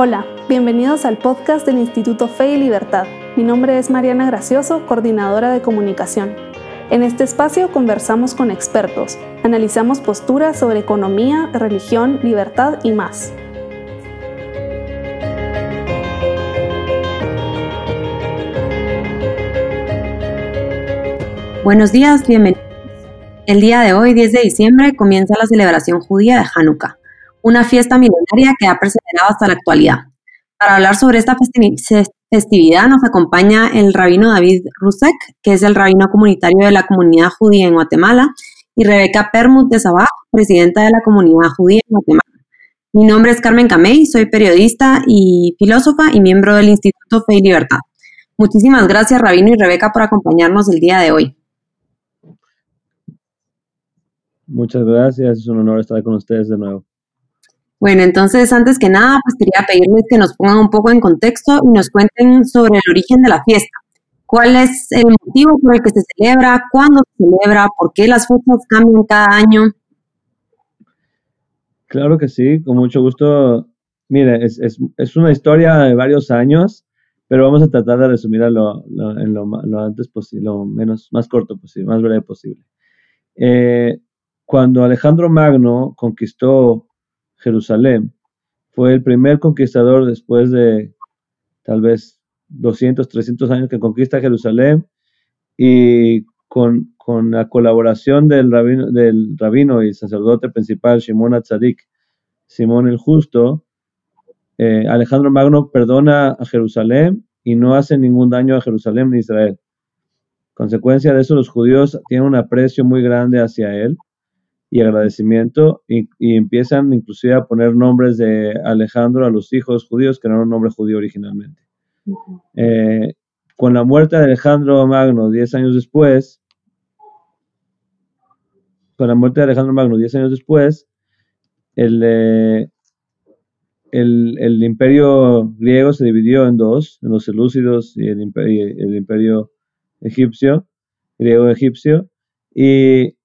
Hola, bienvenidos al podcast del Instituto Fe y Libertad. Mi nombre es Mariana Gracioso, coordinadora de comunicación. En este espacio conversamos con expertos, analizamos posturas sobre economía, religión, libertad y más. Buenos días, bienvenidos. El día de hoy, 10 de diciembre, comienza la celebración judía de Hanukkah una fiesta milenaria que ha perseverado hasta la actualidad. Para hablar sobre esta festividad nos acompaña el rabino David Rusek, que es el rabino comunitario de la comunidad judía en Guatemala, y Rebeca Permut de Sabah, presidenta de la comunidad judía en Guatemala. Mi nombre es Carmen Camey, soy periodista y filósofa y miembro del Instituto Fe y Libertad. Muchísimas gracias, Rabino y Rebeca, por acompañarnos el día de hoy. Muchas gracias, es un honor estar con ustedes de nuevo. Bueno, entonces, antes que nada, pues quería pedirles que nos pongan un poco en contexto y nos cuenten sobre el origen de la fiesta. ¿Cuál es el motivo por el que se celebra? ¿Cuándo se celebra? ¿Por qué las fechas cambian cada año? Claro que sí, con mucho gusto. Mire, es, es, una historia de varios años, pero vamos a tratar de resumirla lo, en lo, antes posible, lo menos, más corto posible, más breve posible. Eh, cuando Alejandro Magno conquistó Jerusalén. Fue el primer conquistador después de tal vez 200, 300 años que conquista Jerusalén y con, la colaboración del rabino, del rabino y sacerdote principal Shimon Atzadik, Simón el Justo, eh, Alejandro Magno perdona a Jerusalén y no hace ningún daño a Jerusalén ni Israel. Consecuencia de eso, los judíos tienen un aprecio muy grande hacia él y agradecimiento y, empiezan inclusive a poner nombres de Alejandro a los hijos judíos que no eran un nombre judío originalmente. Eh, con la muerte de Alejandro Magno, 10 años después, con la muerte de Alejandro Magno, 10 años después, eh, el, el, imperio griego se dividió en dos, en los selúcidos y el, imperio, el imperio egipcio, griego-egipcio, y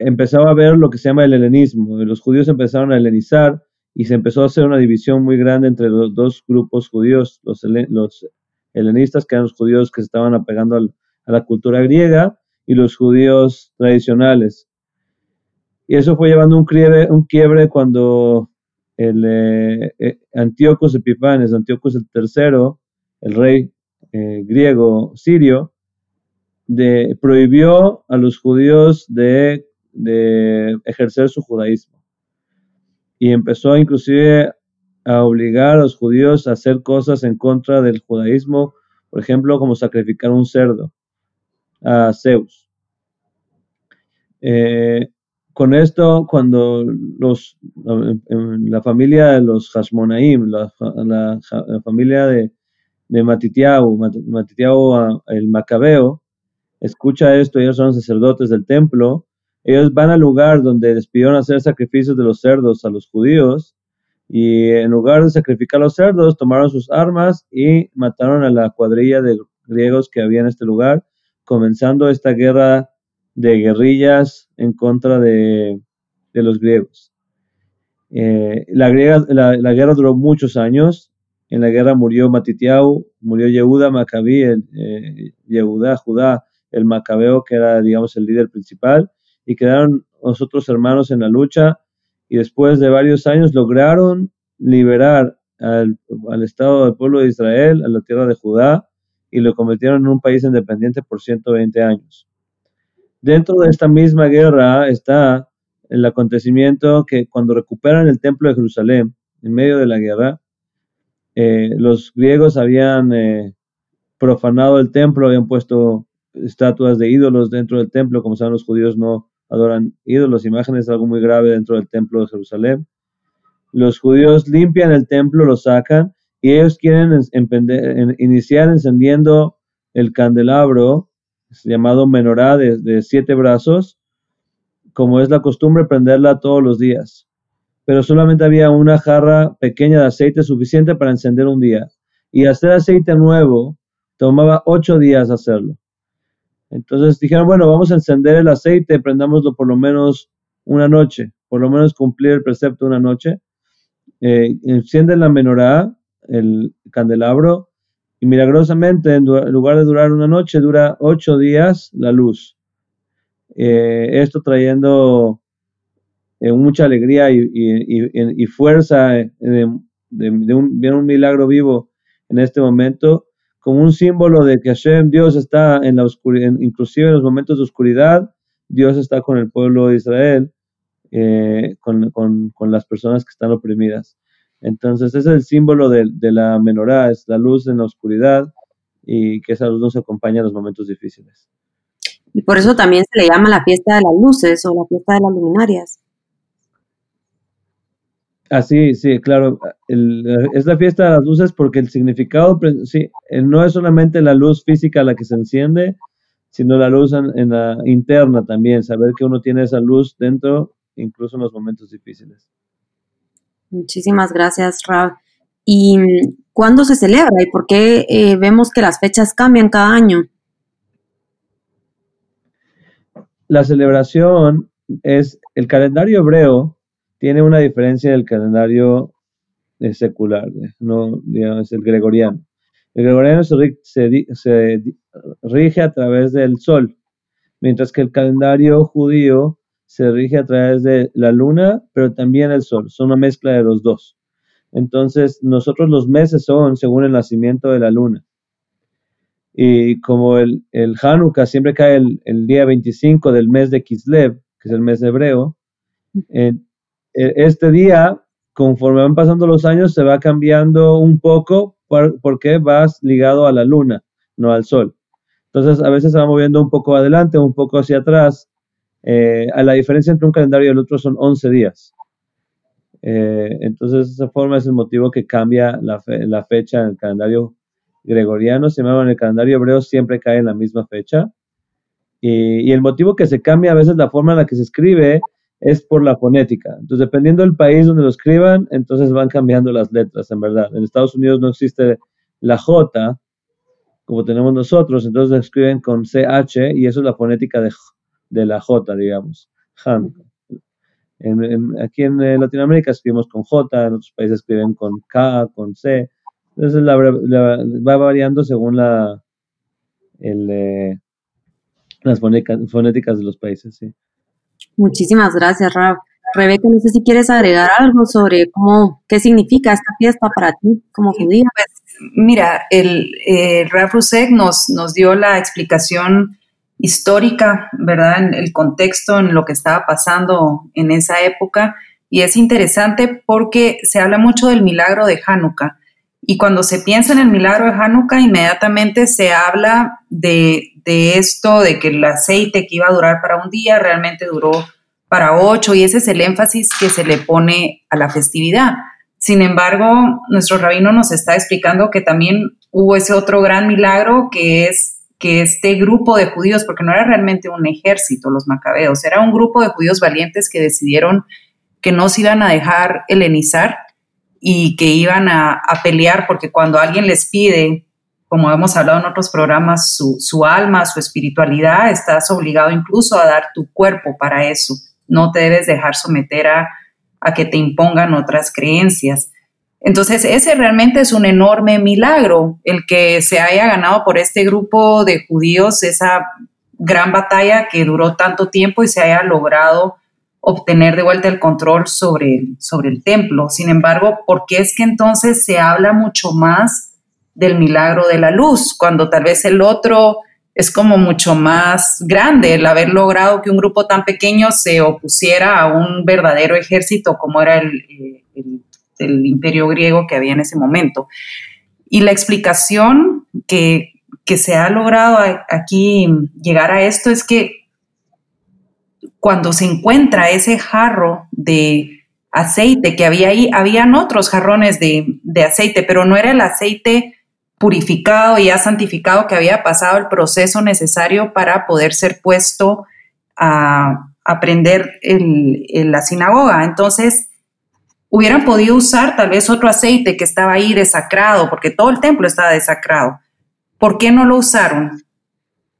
empezaba a ver lo que se llama el helenismo. Los judíos empezaron a helenizar y se empezó a hacer una división muy grande entre los dos grupos judíos, los, helenistas, que eran los judíos que se estaban apegando a la cultura griega, y los judíos tradicionales. Y eso fue llevando un quiebre, cuando el eh, eh, Antíocos Epifanes, Antíocos el tercero, el rey eh, griego sirio, prohibió a los judíos de de ejercer su judaísmo. Y empezó inclusive a obligar a los judíos a hacer cosas en contra del judaísmo, por ejemplo, como sacrificar un cerdo a Zeus. Eh, con esto, cuando los, la familia de los Hashmonaim, la, familia de, de el Macabeo, escucha esto, ellos son sacerdotes del templo, ellos van al lugar donde les pidieron hacer sacrificios de los cerdos a los judíos y en lugar de sacrificar los cerdos, tomaron sus armas y mataron a la cuadrilla de griegos que había en este lugar, comenzando esta guerra de guerrillas en contra de, los griegos. Eh, la, guerra duró muchos años. En la guerra murió Matitiau, murió Yehuda Macabí, el, eh, Yehuda, Judá, el Macabeo, que era, digamos, el líder principal y quedaron nosotros hermanos en la lucha y después de varios años lograron liberar al, Estado del pueblo de Israel, a la tierra de Judá, y lo convirtieron en un país independiente por 120 años. Dentro de esta misma guerra está el acontecimiento que cuando recuperan el templo de Jerusalén, en medio de la guerra, eh, los griegos habían eh, profanado el templo, habían puesto estatuas de ídolos dentro del templo, como saben los judíos no adoran ídolos, imágenes, algo muy grave dentro del templo de Jerusalén. Los judíos limpian el templo, lo sacan y ellos quieren iniciar encendiendo el candelabro llamado menorá de, siete brazos, como es la costumbre prenderla todos los días. Pero solamente había una jarra pequeña de aceite suficiente para encender un día. Y hacer aceite nuevo tomaba ocho días hacerlo. Entonces dijeron, bueno, vamos a encender el aceite, prendámoslo por lo menos una noche, por lo menos cumplir el precepto una noche. Eh, encienden la menorá, el candelabro y milagrosamente en lugar de durar una noche dura ocho días la luz. Eh, esto trayendo eh, mucha alegría y, fuerza de, un, un, milagro vivo en este momento, como un símbolo de que Hashem, Dios está en la oscuridad, inclusive en los momentos de oscuridad, Dios está con el pueblo de Israel, eh, con, las personas que están oprimidas. Entonces, ese es el símbolo de, la menorá, es la luz en la oscuridad y que esa luz nos acompaña en los momentos difíciles. Y por eso también se le llama la fiesta de las luces o la fiesta de las luminarias. Ah, sí, sí, claro. es la fiesta de las luces porque el significado, sí, no es solamente la luz física la que se enciende, sino la luz en, la interna también, saber que uno tiene esa luz dentro, incluso en los momentos difíciles. Muchísimas gracias, Rab. ¿Y cuándo se celebra y por qué eh, vemos que las fechas cambian cada año? La celebración es el calendario hebreo tiene una diferencia del calendario eh, secular, no digamos el gregoriano. El gregoriano se, rige a través del sol, mientras que el calendario judío se rige a través de la luna, pero también el sol. Son una mezcla de los dos. Entonces, nosotros los meses son según el nacimiento de la luna. Y como el, Hanukkah siempre cae el, día 25 del mes de Kislev, que es el mes hebreo, eh, este día, conforme van pasando los años, se va cambiando un poco porque vas ligado a la luna, no al sol. Entonces, a veces se va moviendo un poco adelante, un poco hacia atrás. Eh, a la diferencia entre un calendario y el otro son 11 días. Eh, entonces, esa forma es el motivo que cambia la, la fecha en el calendario gregoriano. Sin embargo, en el calendario hebreo siempre cae en la misma fecha. Y, y, el motivo que se cambia a veces la forma en la que se escribe es por la fonética. Entonces, dependiendo del país donde lo escriban, entonces van cambiando las letras, en verdad. En Estados Unidos no existe la J, como tenemos nosotros, entonces escriben con CH y eso es la fonética de, de la J, digamos. aquí en eh, Latinoamérica escribimos con J, en otros países escriben con K, con C. Entonces va variando según la, eh, las fonéticas de los países, sí. Muchísimas gracias, Rab. Rebeca, no sé si quieres agregar algo sobre cómo, qué significa esta fiesta para ti como judía. Pues, mira, el eh, Rusek nos, nos dio la explicación histórica, ¿verdad? En el contexto, en lo que estaba pasando en esa época. Y es interesante porque se habla mucho del milagro de Hanukkah. Y cuando se piensa en el milagro de Hanukkah, inmediatamente se habla de, esto, de que el aceite que iba a durar para un día realmente duró para ocho, y ese es el énfasis que se le pone a la festividad. Sin embargo, nuestro rabino nos está explicando que también hubo ese otro gran milagro que es que este grupo de judíos, porque no era realmente un ejército los macabeos, era un grupo de judíos valientes que decidieron que no se iban a dejar helenizar y que iban a, pelear porque cuando alguien les pide, como hemos hablado en otros programas, su, alma, su espiritualidad, estás obligado incluso a dar tu cuerpo para eso. No te debes dejar someter a, a que te impongan otras creencias. Entonces, ese realmente es un enorme milagro, el que se haya ganado por este grupo de judíos esa gran batalla que duró tanto tiempo y se haya logrado obtener de vuelta el control sobre, sobre el templo. Sin embargo, ¿por qué es que entonces se habla mucho más del milagro de la luz, cuando tal vez el otro es como mucho más grande, el haber logrado que un grupo tan pequeño se opusiera a un verdadero ejército como era el, el, imperio griego que había en ese momento. Y la explicación que, que se ha logrado aquí llegar a esto es que cuando se encuentra ese jarro de aceite que había ahí, habían otros jarrones de, aceite, pero no era el aceite purificado y ya santificado que había pasado el proceso necesario para poder ser puesto a, aprender en la sinagoga. Entonces, hubieran podido usar tal vez otro aceite que estaba ahí desacrado, porque todo el templo estaba desacrado. ¿Por qué no lo usaron?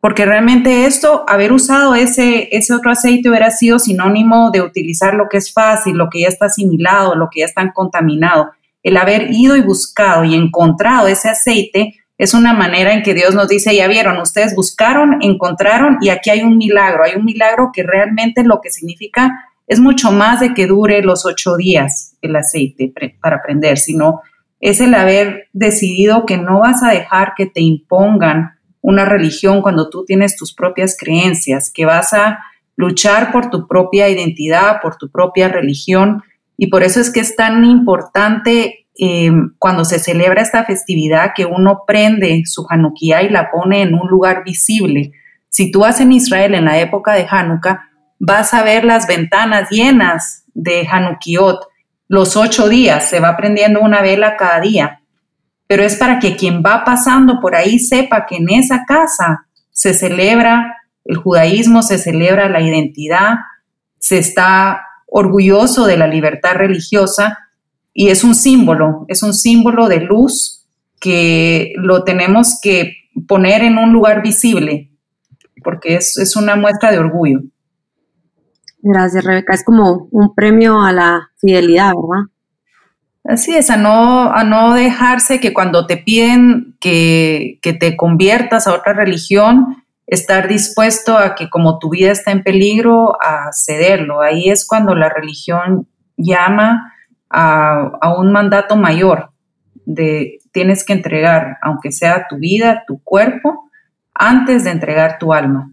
Porque realmente esto, haber usado ese, ese otro aceite hubiera sido sinónimo de utilizar lo que es fácil, lo que ya está asimilado, lo que ya está contaminado. el haber ido y buscado y encontrado ese aceite es una manera en que Dios nos dice, ya vieron, ustedes buscaron, encontraron y aquí hay un milagro, hay un milagro que realmente lo que significa es mucho más de que dure los ocho días el aceite para prender, sino es el haber decidido que no vas a dejar que te impongan una religión cuando tú tienes tus propias creencias, que vas a luchar por tu propia identidad, por tu propia religión. Y por eso es que es tan importante em, cuando se celebra esta festividad que uno prende su Hanukkah y la pone en un lugar visible. Si tú vas en Israel en la época de Hanukkah, vas a ver las ventanas llenas de Hanukkiot los ocho días, se va prendiendo una vela cada día, pero es para que quien va pasando por ahí sepa que en esa casa se celebra el judaísmo, se celebra la identidad, se está orgulloso de la libertad religiosa y es un símbolo, es un símbolo de luz que lo tenemos que poner en un lugar visible, porque es, es una muestra de orgullo. Gracias, Rebeca. Es como un premio a la fidelidad, ¿verdad? Así es, a no, a no dejarse que cuando te piden que, que te conviertas a otra religión, estar dispuesto a que como tu vida está en peligro, a cederlo. Ahí es cuando la religión llama a, a un mandato mayor de tienes que entregar, aunque sea tu vida, tu cuerpo, antes de entregar tu alma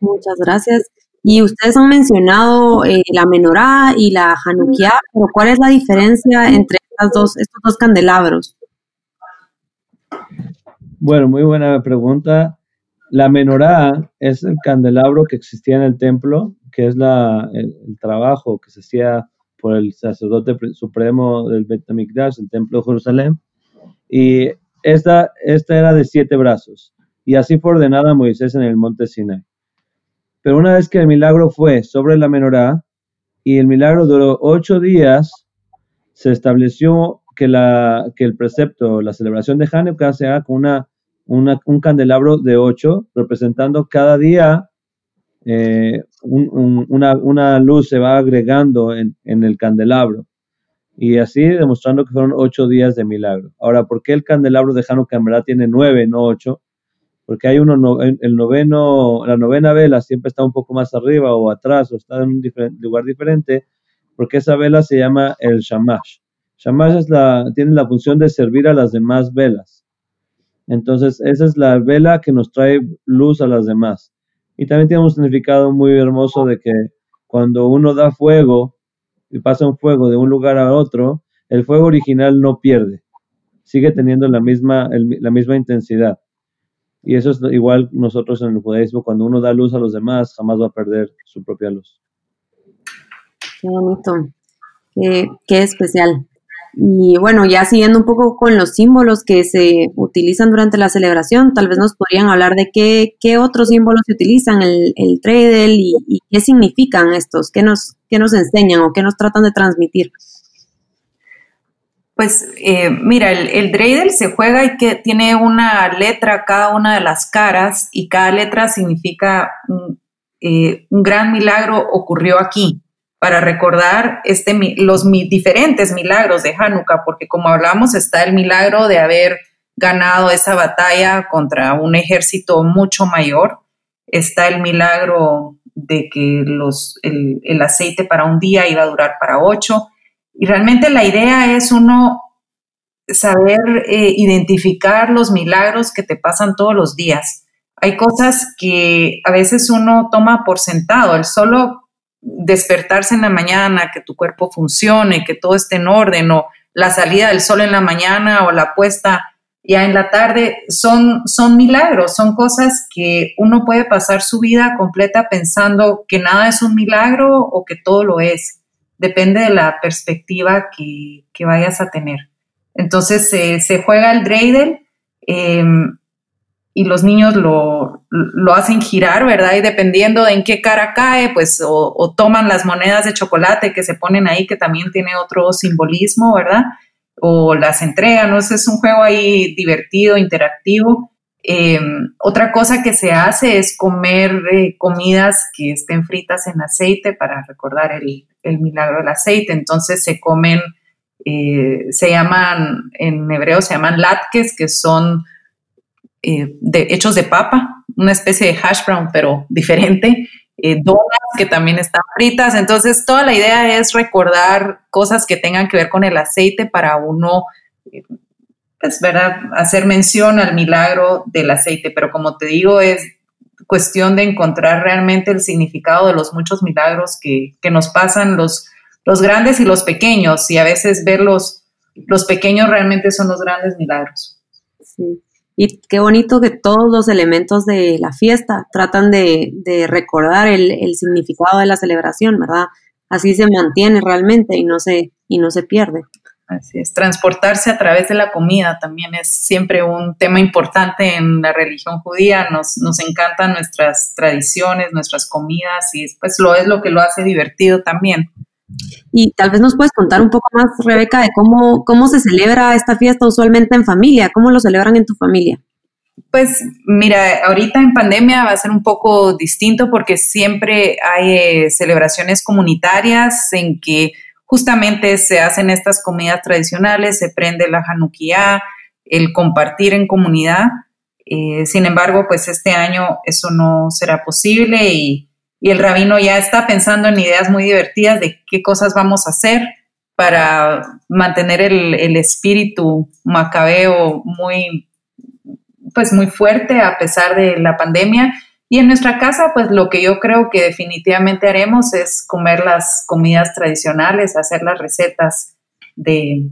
muchas gracias. Y ustedes han mencionado eh, la menorá y la Hanukkah, pero ¿cuál es la diferencia entre estas dos, estos dos candelabros? Bueno, muy buena pregunta. La menorá es el candelabro que existía en el templo, que es la, el, trabajo que se hacía por el sacerdote supremo del Bet HaMikdash, el templo de Jerusalén. Y esta, esta era de siete brazos y así fue ordenada Moisés en el monte Sinai. Pero una vez que el milagro fue sobre la menorá y el milagro duró ocho días, se estableció que, la, que el precepto, la celebración de Hanukkah se haga con una, un candelabro de ocho, representando cada día eh, una, luz se va agregando en, en, el candelabro. Y así demostrando que fueron ocho días de milagro. Ahora, ¿por qué el candelabro de Hanukkah en verdad tiene nueve, no ocho? Porque hay uno, el noveno, la novena vela siempre está un poco más arriba o atrás o está en un lugar diferente, porque esa vela se llama el shamash. Shamash es la, tiene la función de servir a las demás velas. Entonces, esa es la vela que nos trae luz a las demás. Y también tiene un significado muy hermoso de que cuando uno da fuego y pasa un fuego de un lugar a otro, el fuego original no pierde, sigue teniendo la misma, la misma intensidad. Y eso es igual nosotros en el judaísmo, cuando uno da luz a los demás, jamás va a perder su propia luz. Qué bonito, qué, especial. Y bueno, ya siguiendo un poco con los símbolos que se utilizan durante la celebración, tal vez nos podrían hablar de qué, qué otros símbolos se utilizan, el, el tradel y, y, qué significan estos, qué nos, qué nos enseñan o qué nos tratan de transmitir. Pues eh, mira, el, el, dreidel se juega y que tiene una letra cada una de las caras y cada letra significa un, eh, gran milagro ocurrió aquí para recordar este, los diferentes milagros de Hanukkah, porque como hablamos está el milagro de haber ganado esa batalla contra un ejército mucho mayor, está el milagro de que los, el aceite para un día iba a durar para ocho, y realmente la idea es uno saber eh, identificar los milagros que te pasan todos los días. Hay cosas que a veces uno toma por sentado, el solo despertarse en la mañana, que tu cuerpo funcione, que todo esté en orden, o la salida del sol en la mañana o la puesta ya en la tarde, son, son milagros, son cosas que uno puede pasar su vida completa pensando que nada es un milagro o que todo lo es depende de la perspectiva que, vayas a tener. Entonces se juega el dreidel em, y los niños lo, hacen girar, ¿verdad? Y dependiendo de en qué cara cae, pues o, toman las monedas de chocolate que se ponen ahí, que también tiene otro simbolismo, ¿verdad? O las entregan, ¿no? es un juego ahí divertido, interactivo. Em, otra cosa que se hace es comer eh, comidas que estén fritas en aceite para recordar el, el milagro del aceite. Entonces se comen eh, se llaman, en hebreo se llaman latkes, que son eh, hechos de papa, una especie de hash brown, pero diferente. Donas que también están fritas. Entonces, toda la idea es recordar cosas que tengan que ver con el aceite para uno, pues, ¿verdad? Hacer mención al milagro del aceite. Pero como te digo, es cuestión de encontrar realmente el significado de los muchos milagros que, que nos pasan, los, los grandes y los pequeños, y a veces ver los, los pequeños realmente son los grandes milagros. Sí. Y qué bonito que todos los elementos de la fiesta tratan de, recordar el, significado de la celebración, ¿verdad? Así se mantiene realmente y no se, y no se pierde. Así es, transportarse a través de la comida también es siempre un tema importante en la religión judía. Nos, nos encantan nuestras tradiciones, nuestras comidas y pues lo es lo que lo hace divertido también. Y tal vez nos puedes contar un poco más, Rebeca, de cómo, cómo se celebra esta fiesta usualmente en familia, cómo lo celebran en tu familia. Pues mira, ahorita en pandemia va a ser un poco distinto porque siempre hay eh, celebraciones comunitarias en que justamente se hacen estas comidas tradicionales, se prende la Hanukkah, el compartir en comunidad. Eh, sin embargo, pues este año eso no será posible y el rabino ya está pensando en ideas muy divertidas de qué cosas vamos a hacer para mantener el, espíritu macabeo muy, pues muy fuerte a pesar de la pandemia. Y en nuestra casa, pues lo que yo creo que definitivamente haremos es comer las comidas tradicionales, hacer las recetas de,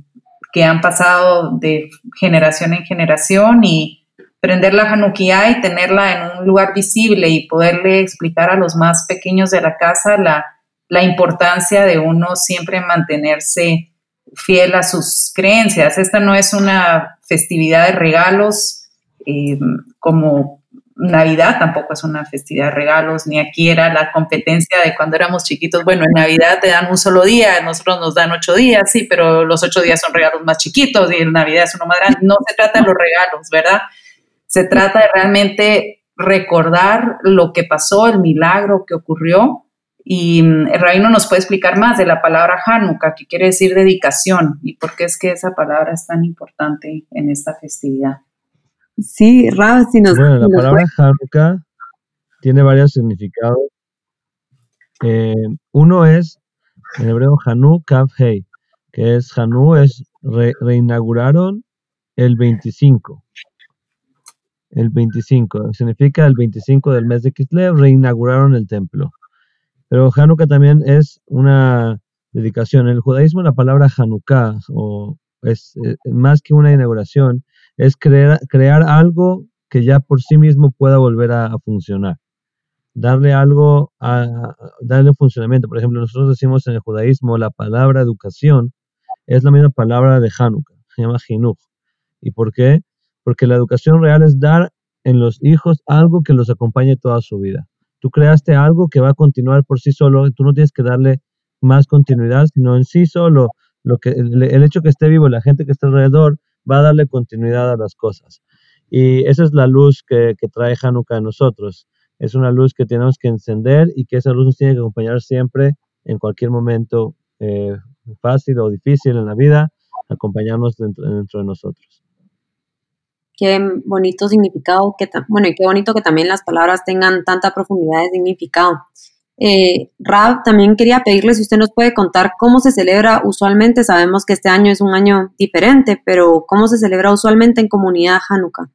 que han pasado de generación en generación y, prender la Hanukkah y tenerla en un lugar visible y poderle explicar a los más pequeños de la casa la, importancia de uno siempre mantenerse fiel a sus creencias. Esta no es una festividad de regalos eh, como Navidad, tampoco es una festividad de regalos, ni aquí era la competencia de cuando éramos chiquitos. Bueno, en Navidad te dan un solo día, nosotros nos dan ocho días, sí, pero los ocho días son regalos más chiquitos y en Navidad es uno más grande. No se trata de los regalos, ¿verdad? Se trata de realmente recordar lo que pasó, el milagro que ocurrió. Y mm, el rabino nos puede explicar más de la palabra Hanukkah, que quiere decir dedicación, y por qué es que esa palabra es tan importante en esta festividad. Sí, Rab, si nos. Bueno, la palabra Hanukkah tiene varios significados. Eh, uno es en hebreo Hanu Kav Hei, que es Hanu, es reinauguraron el 25 el 25, significa el 25 del mes de Kislev, reinauguraron el templo. Pero Hanukkah también es una dedicación. En el judaísmo la palabra Hanukkah, o es eh, más que una inauguración, es crear, crear algo que ya por sí mismo pueda volver a, funcionar. Darle algo, a, darle funcionamiento. Por ejemplo, nosotros decimos en el judaísmo la palabra educación es la misma palabra de Hanukkah, se llama Hinuch. ¿Y por qué? porque la educación real es dar en los hijos algo que los acompañe toda su vida. Tú creaste algo que va a continuar por sí solo, tú no tienes que darle más continuidad, sino en sí solo lo que, el, hecho que esté vivo, la gente que está alrededor, va a darle continuidad a las cosas. Y esa es la luz que, trae Hanukkah a nosotros. Es una luz que tenemos que encender y que esa luz nos tiene que acompañar siempre, en cualquier momento eh, fácil o difícil en la vida, acompañarnos dentro de nosotros qué bonito significado, que bueno, y qué bonito que también las palabras tengan tanta profundidad de significado. Eh, Rab, también quería pedirle si usted nos puede contar cómo se celebra usualmente. Sabemos que este año es un año diferente, pero ¿cómo se celebra usualmente en comunidad Hanukkah?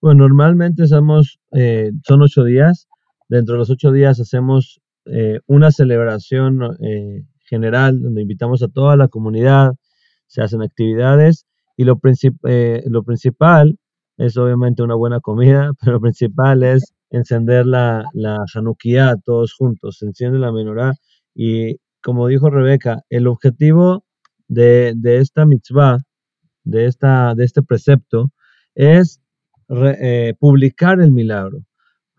Bueno, normalmente somos, eh, son ocho días. Dentro de los ocho días hacemos eh, una celebración eh, general donde invitamos a toda la comunidad, se hacen actividades y lo, eh, lo principal es obviamente una buena comida, pero lo principal es encender la, la Hanukkah todos juntos. Se enciende la menorá y como dijo Rebeca, el objetivo de, esta mitzvah, de, esta, de este precepto, es eh, publicar el milagro.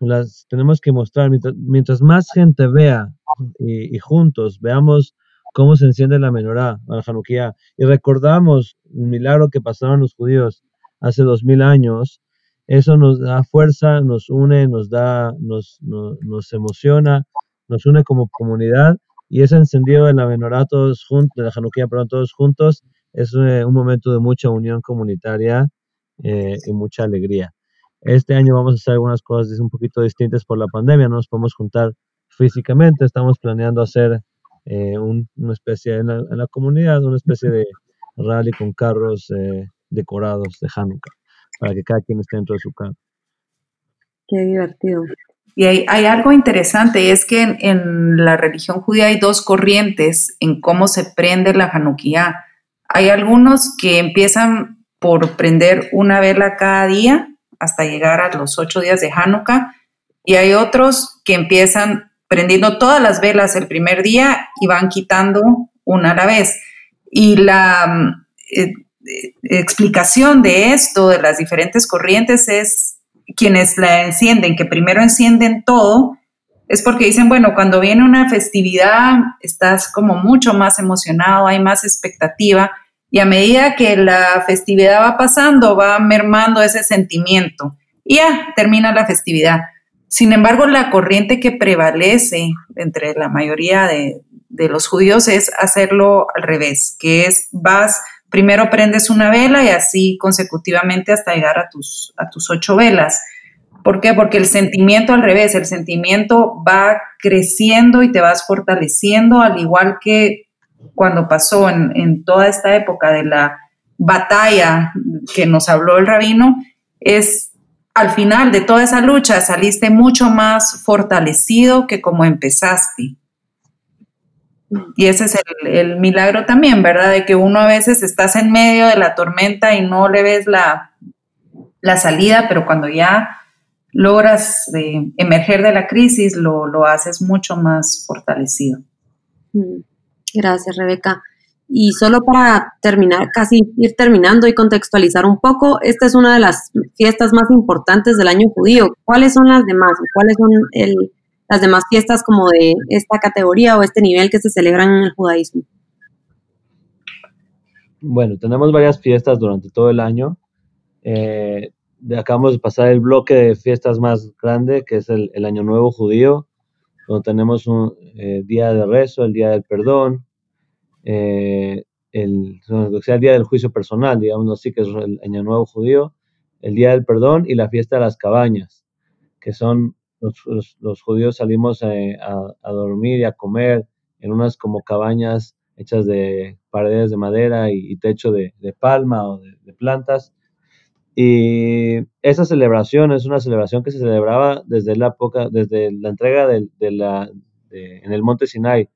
Las, tenemos que mostrar, mientras, más gente vea y, juntos veamos cómo se enciende la menorá, la Hanukkah, y recordamos un milagro que pasaron los judíos hace dos mil años, eso nos da fuerza, nos une, nos da, nos, nos, emociona, nos une como comunidad. Y ese encendido de la menorá todos juntos, de la Hanukkah, perdón, todos juntos, es eh, un momento de mucha unión comunitaria eh, y mucha alegría. Este año vamos a hacer algunas cosas un poquito distintas por la pandemia, no nos podemos juntar físicamente, estamos planeando hacer eh, una especie en la, comunidad, una especie de rally con carros decorados de Hanukkah, para que cada quien esté dentro de su carro. Qué divertido. Y hay, algo interesante, y es que en, la religión judía hay dos corrientes en cómo se prende la Hanukkah. Hay algunos que empiezan por prender una vela cada día hasta llegar a los ocho días de Hanukkah, y hay otros que empiezan prendiendo todas las velas el primer día y van quitando una a la vez. Y la eh, explicación de esto, de las diferentes corrientes, es quienes la encienden, que primero encienden todo, es porque dicen, bueno, cuando viene una festividad estás como mucho más emocionado, hay más expectativa y a medida que la festividad va pasando va mermando ese sentimiento y ya termina la festividad. Sin embargo, la corriente que prevalece entre la mayoría de, de los judíos es hacerlo al revés, que es vas primero prendes una vela y así consecutivamente hasta llegar a tus, a tus ocho velas. ¿Por qué? Porque el sentimiento al revés, el sentimiento va creciendo y te vas fortaleciendo, al igual que cuando pasó en, en toda esta época de la batalla que nos habló el rabino, es al final de toda esa lucha saliste mucho más fortalecido que como empezaste. Y ese es el, milagro también, ¿verdad? De que uno a veces estás en medio de la tormenta y no le ves la, salida, pero cuando ya logras emerger de la crisis, lo, lo, haces mucho más fortalecido. Mm, gracias, Rebeca. Y solo para terminar, casi ir terminando y contextualizar un poco, esta es una de las fiestas más importantes del año judío. ¿Cuáles son las demás? ¿Cuáles son el, las demás fiestas como de esta categoría o este nivel que se celebran en el judaísmo? Bueno, tenemos varias fiestas durante todo el año. Eh, acabamos de pasar el bloque de fiestas más grande, que es el, Año Nuevo Judío, donde tenemos un eh, día de rezo, el día del perdón, eh, el, sea, el día del juicio personal, digamos así, que es el Año Nuevo Judío, el día del perdón y la fiesta de las cabañas, que son los, judíos salimos eh, a, dormir y a comer en unas como cabañas hechas de paredes de madera y, techo de, palma o de, plantas. Y esa celebración es una celebración que se celebraba desde la época, desde la entrega de, la, en el monte Sinai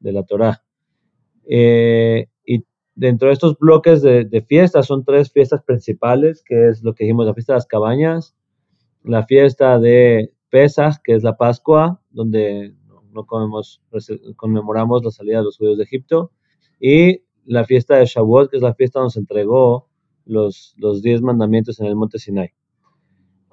de la Torá. Eh, y dentro de estos bloques de, de, fiestas son tres fiestas principales, que es lo que dijimos, la fiesta de las cabañas, la fiesta de Pesach, que es la Pascua, donde no comemos, conmemoramos la salida de los judíos de Egipto, y la fiesta de Shavuot, que es la fiesta donde se entregó los, los diez mandamientos en el monte Sinai.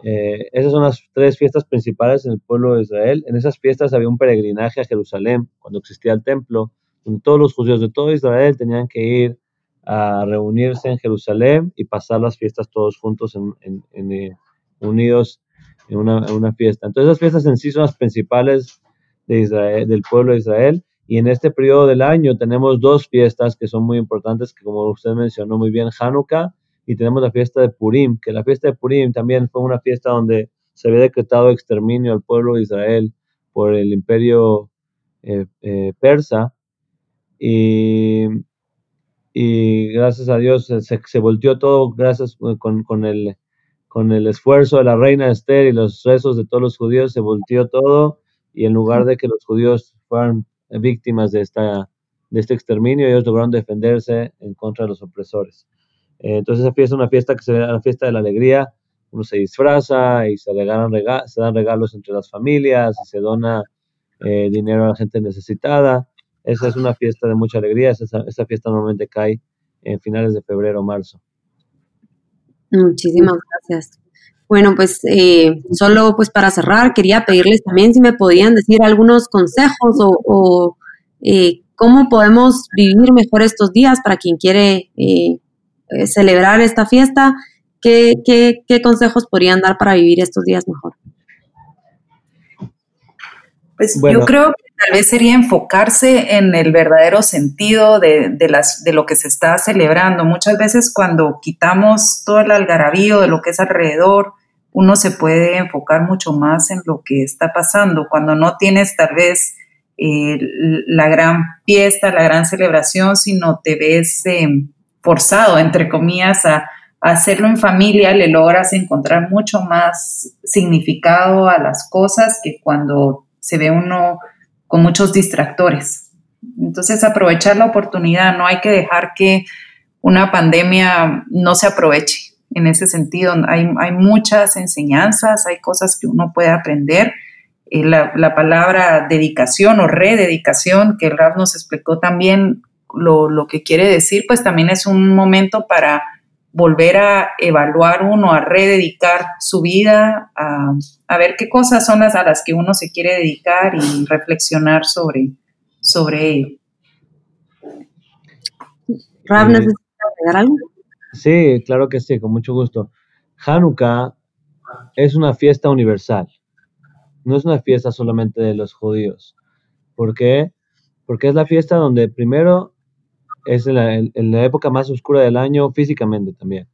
Eh, esas son las tres fiestas principales en el pueblo de Israel. En esas fiestas había un peregrinaje a Jerusalén, cuando existía el templo, donde todos los judíos de todo Israel tenían que ir a reunirse en Jerusalén y pasar las fiestas todos juntos en, eh, unidos en una, fiesta. Entonces, esas fiestas en sí son las principales de Israel, del pueblo de Israel. Y en este periodo del año tenemos dos fiestas que son muy importantes, que como usted mencionó muy bien, Hanukkah, y tenemos la fiesta de Purim, que la fiesta de Purim también fue una fiesta donde se había decretado exterminio al pueblo de Israel por el imperio eh, eh, persa. Y, y, gracias a Dios se, se volteó todo gracias con, con el con el esfuerzo de la reina Esther y los rezos de todos los judíos, se volteó todo y en lugar de que los judíos fueran víctimas de, esta, de este exterminio, ellos lograron defenderse en contra de los opresores. Eh, entonces esa fiesta es una fiesta que se la fiesta de la alegría, uno se disfraza y se, regalan se dan regalos entre las familias y se dona eh, dinero a la gente necesitada. Esa es una fiesta de mucha alegría, esa, esa fiesta normalmente cae en finales de febrero o marzo. Muchísimas gracias. Bueno, pues eh, solo pues para cerrar, quería pedirles también si me podían decir algunos consejos o, eh, cómo podemos vivir mejor estos días para quien quiere eh, celebrar esta fiesta. ¿Qué, qué, consejos podrían dar para vivir estos días mejor? Pues yo creo que tal vez sería enfocarse en el verdadero sentido de, de, las, de lo que se está celebrando. Muchas veces cuando quitamos todo el algarabío de lo que es alrededor, uno se puede enfocar mucho más en lo que está pasando. Cuando no tienes tal vez eh, la gran fiesta, la gran celebración, sino te ves eh, forzado, entre comillas, a, hacerlo en familia, le logras encontrar mucho más significado a las cosas que cuando se ve uno con muchos distractores. Entonces, aprovechar la oportunidad, no hay que dejar que una pandemia no se aproveche. En ese sentido, hay, hay muchas enseñanzas, hay cosas que uno puede aprender. Eh, la, la, palabra dedicación o rededicación, que el Rab nos explicó también lo, lo que quiere decir, pues también es un momento para volver a evaluar uno, a rededicar su vida, a, ver qué cosas son las a las que uno se quiere dedicar y reflexionar sobre, sobre ello. Rab, ¿necesitas agregar algo? Sí, claro que sí, con mucho gusto. Hanukkah es una fiesta universal, no es una fiesta solamente de los judíos. ¿Por qué? Porque es la fiesta donde primero es en la, época más oscura del año físicamente también.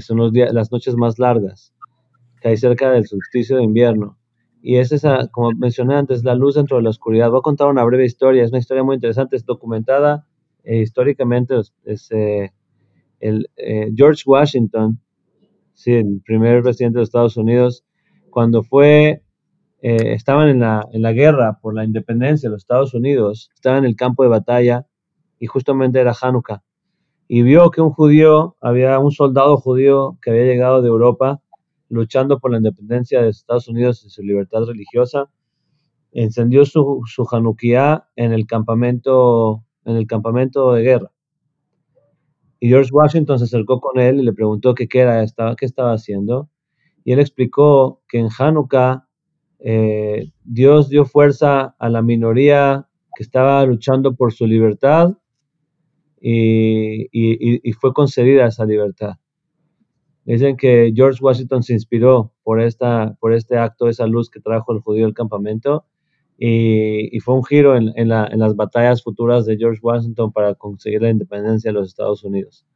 Son los días, las noches más largas, que hay cerca del solsticio de invierno. Y es esa, como mencioné antes, la luz dentro de la oscuridad. Voy a contar una breve historia, es una historia muy interesante, es documentada eh, históricamente. Es, eh, el, eh, George Washington, sí, el primer presidente de Estados Unidos, cuando fue, estaban en la, en la guerra por la independencia de los Estados Unidos, estaba en el campo de batalla y justamente era Hanukkah. Y vio que un judío, había un soldado judío que había llegado de Europa luchando por la independencia de Estados Unidos y su libertad religiosa, encendió su, su en el campamento, en el campamento de guerra. Y George Washington se acercó con él y le preguntó qué, era, estaba, qué estaba haciendo. Y él explicó que en Hanukkah eh, Dios dio fuerza a la minoría que estaba luchando por su libertad y, fue concedida esa libertad. Dicen que George Washington se inspiró por, esta, por este acto, esa luz que trajo el judío al campamento, y, fue un giro en, las batallas futuras de George Washington para conseguir la independencia de los Estados Unidos.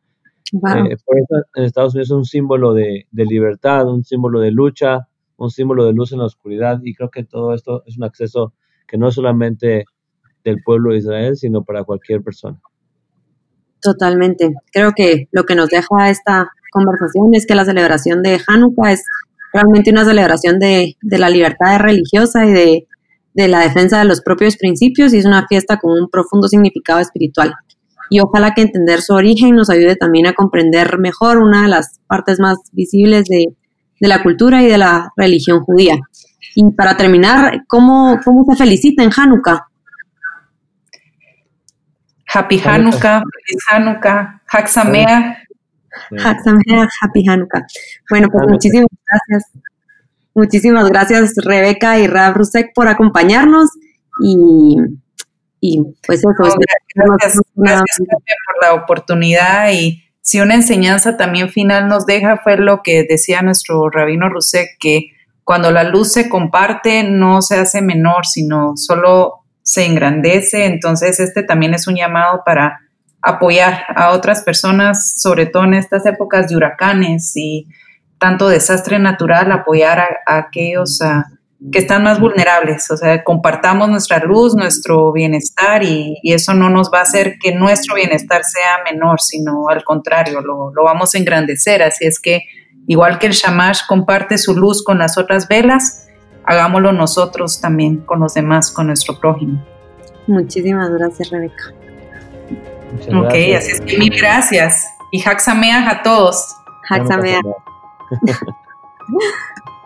Eh, por eso en Estados Unidos es un símbolo de, de, libertad, un símbolo de lucha, un símbolo de luz en la oscuridad, y creo que todo esto es un acceso que no es solamente del pueblo de Israel, sino para cualquier persona. Totalmente. Creo que lo que nos deja esta conversación es que la celebración de Hanukkah es realmente una celebración de, la libertad religiosa y de, la defensa de los propios principios y es una fiesta con un profundo significado espiritual. Y ojalá que entender su origen nos ayude también a comprender mejor una de las partes más visibles de, la cultura y de la religión judía. Y para terminar, ¿cómo, cómo se felicita en Hanukkah? Happy Hanukkah, feliz Hanukkah, Haxamea. Haxamea, Happy Hanukkah. Bueno, pues muchísimas gracias. Muchísimas gracias Rebeca y Rab Rusek por acompañarnos y, y pues eso. gracias, gracias por la oportunidad y si una enseñanza también final nos deja fue lo que decía nuestro rabino Rusek, que cuando la luz se comparte no se hace menor, sino solo se engrandece. Entonces, este también es un llamado para apoyar a otras personas, sobre todo en estas épocas de huracanes y tanto desastre natural, apoyar a, aquellos que están más vulnerables. O sea, compartamos nuestra luz, nuestro bienestar y, eso no nos va a hacer que nuestro bienestar sea menor, sino al contrario, lo, lo vamos a engrandecer. Así es que, igual que el Shamash comparte su luz con las otras velas, hagámoslo nosotros también con los demás, con nuestro prójimo. Muchísimas gracias, Rebeca. ok, así es que mil gracias. Y Haxameas a todos. Haxameas.